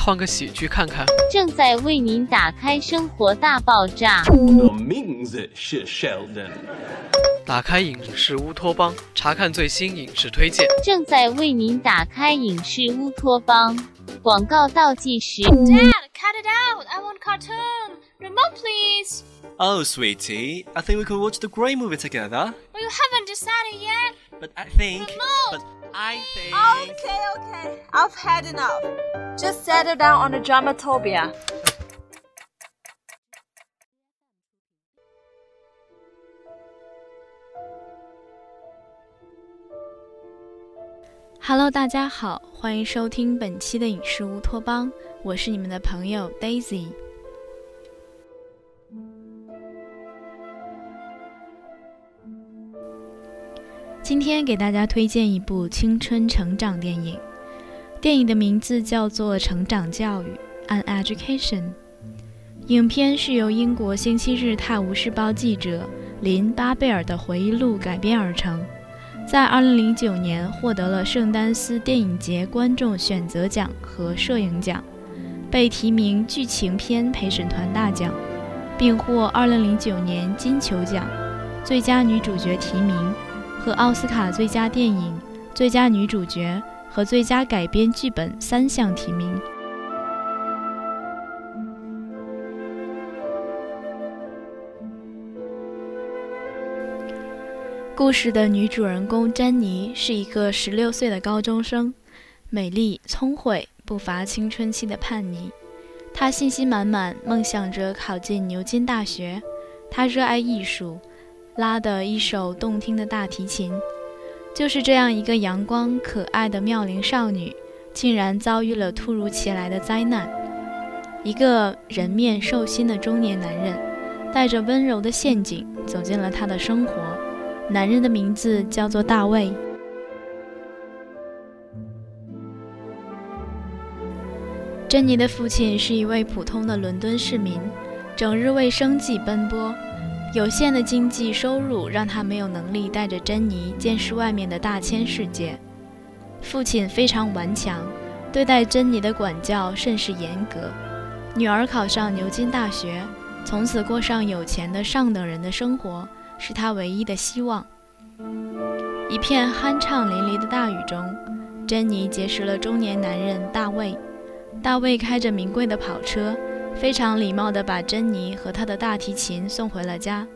换个喜剧看看。正在为您打开《生活大爆炸》。我名字是 Sheldon。打开影视乌托邦，查看最新影视推荐。正在为您打开影视乌托邦。广告倒计时。Dad, cut it out! I want cartoon. Remote, please. Oh, sweetie, I think we could watch the Grey movie together. Well, you haven't decided yet. But I think. Remote. But I think. Okay, okay. I've had enough. Just settle down on the dramatopia. Hello，大家好，欢迎收听本期的影视乌托邦，我是你们的朋友 Daisy。今天给大家推荐一部青春成长电影，电影的名字叫做《成长教育》（An Education）。影片是由英国《星期日泰晤士报》记者林·巴贝尔的回忆录改编而成。在2009年获得了圣丹斯电影节观众选择奖和摄影奖，被提名剧情片陪审团大奖，并获2009年金球奖最佳女主角提名和奥斯卡最佳电影、最佳女主角和最佳改编剧本三项提名。故事的女主人公珍妮是一个十六岁的高中生，美丽、聪慧，不乏青春期的叛逆。她信心满满，梦想着考进牛津大学。她热爱艺术，拉的一手动听的大提琴。就是这样一个阳光可爱的妙龄少女，竟然遭遇了突如其来的灾难。一个人面兽心的中年男人，带着温柔的陷阱走进了她的生活。男人的名字叫做大卫。珍妮的父亲是一位普通的伦敦市民，整日为生计奔波。有限的经济收入让他没有能力带着珍妮见识外面的大千世界。父亲非常顽强，对待珍妮的管教甚是严格。女儿考上牛津大学，从此过上有钱的上等人的生活。是他唯一的希望。一片酣畅淋漓的大雨中，珍妮结识了中年男人大卫。大卫开着名贵的跑车，非常礼貌地把珍妮和他的大提琴送回了家，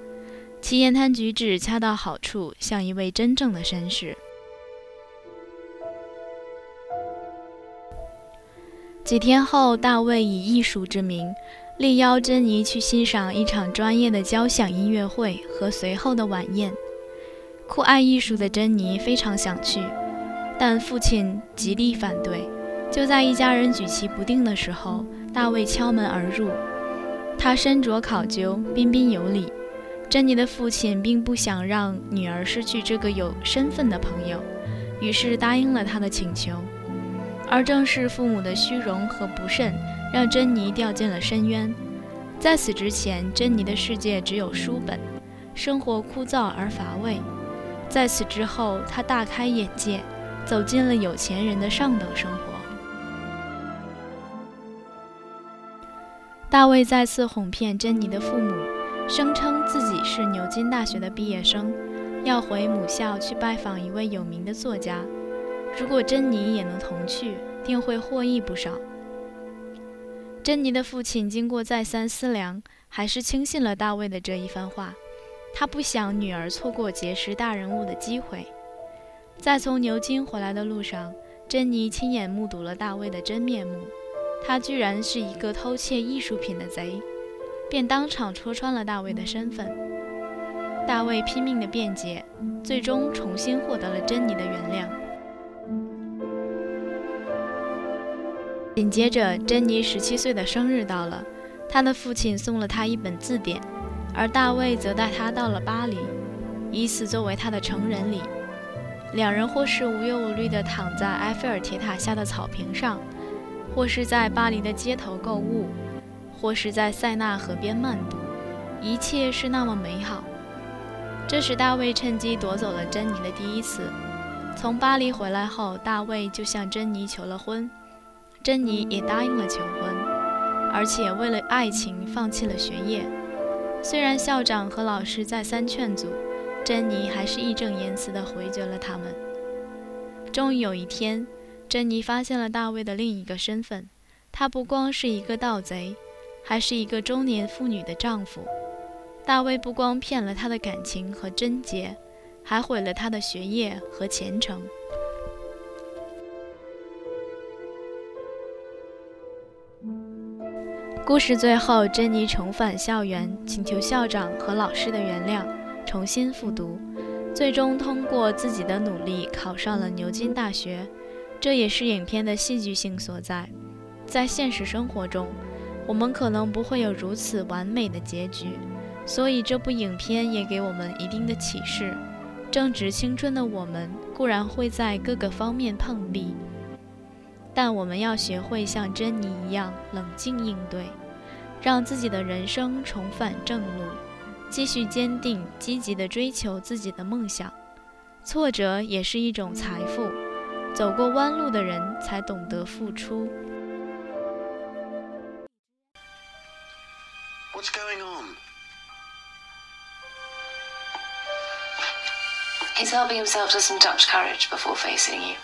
其言谈举止恰到好处，像一位真正的绅士。几天后，大卫以艺术之名。力邀珍妮去欣赏一场专业的交响音乐会和随后的晚宴。酷爱艺术的珍妮非常想去，但父亲极力反对。就在一家人举棋不定的时候，大卫敲门而入。他身着考究，彬彬有礼。珍妮的父亲并不想让女儿失去这个有身份的朋友，于是答应了他的请求。而正是父母的虚荣和不慎。让珍妮掉进了深渊。在此之前，珍妮的世界只有书本，生活枯燥而乏味。在此之后，她大开眼界，走进了有钱人的上等生活。大卫再次哄骗珍妮的父母，声称自己是牛津大学的毕业生，要回母校去拜访一位有名的作家。如果珍妮也能同去，定会获益不少。珍妮的父亲经过再三思量，还是轻信了大卫的这一番话。他不想女儿错过结识大人物的机会。在从牛津回来的路上，珍妮亲眼目睹了大卫的真面目。他居然是一个偷窃艺术品的贼，便当场戳穿了大卫的身份。大卫拼命的辩解，最终重新获得了珍妮的原谅。紧接着，珍妮十七岁的生日到了，她的父亲送了她一本字典，而大卫则带他到了巴黎，以此作为他的成人礼。两人或是无忧无虑地躺在埃菲尔铁塔下的草坪上，或是在巴黎的街头购物，或是在塞纳河边漫步，一切是那么美好。这时，大卫趁机夺走了珍妮的第一次。从巴黎回来后，大卫就向珍妮求了婚，珍妮也答应了求婚，而且为了爱情放弃了学业。虽然校长和老师再三劝阻，珍妮还是义正言辞地回绝了他们。终于有一天，珍妮发现了大卫的另一个身份，他不光是一个盗贼，还是一个中年妇女的丈夫。大卫不光骗了她的感情和贞洁，还毁了她的学业和前程。故事最后，珍妮重返校园，请求校长和老师的原谅，重新复读，最终通过自己的努力考上了牛津大学。这也是影片的戏剧性所在。在现实生活中，我们可能不会有如此完美的结局，所以这部影片也给我们一定的启示。正值青春的我们，固然会在各个方面碰壁。但我们要学会像珍妮一样冷静应对，让自己的人生重返正路，继续坚定、积极地追求自己的梦想。挫折也是一种财富，走过弯路的人才懂得付出。What's going on? He's helping himself to some Dutch courage before facing you.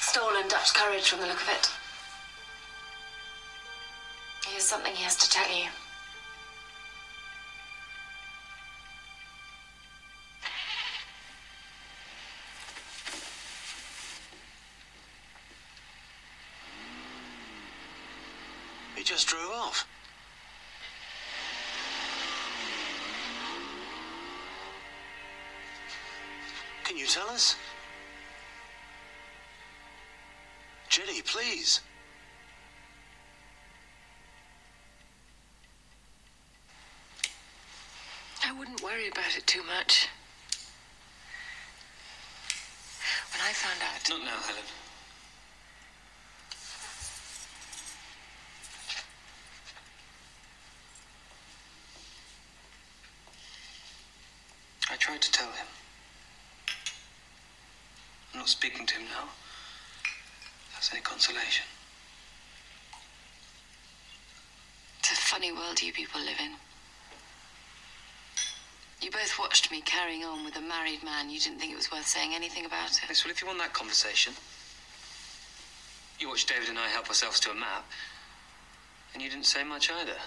Stolen Dutch courage from the look of it. He has something he has to tell you. Just drove off. Can you tell us? Jenny, please. I wouldn't worry about it too much. When I found out. Not now, Helen. I tried to tell him. I'm not speaking to him now. That's any consolation. It's a funny world you people live in. You both watched me carrying on with a married man. You didn't think it was worth saying anything about it. Yes, well, if you want that conversation, you watched David and I help ourselves to a map, and you didn't say much either.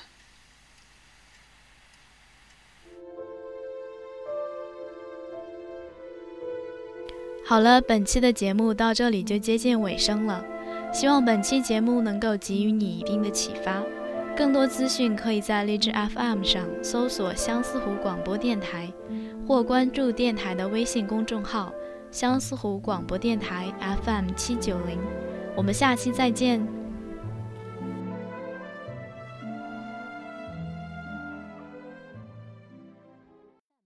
好了，本期的节目到这里就接近尾声了。希望本期节目能够给予你一定的启发。更多资讯可以在荔枝 FM 上搜索相思湖广播电台，或关注电台的微信公众号“相思湖广播电台 FM 七九零”。我们下期再见。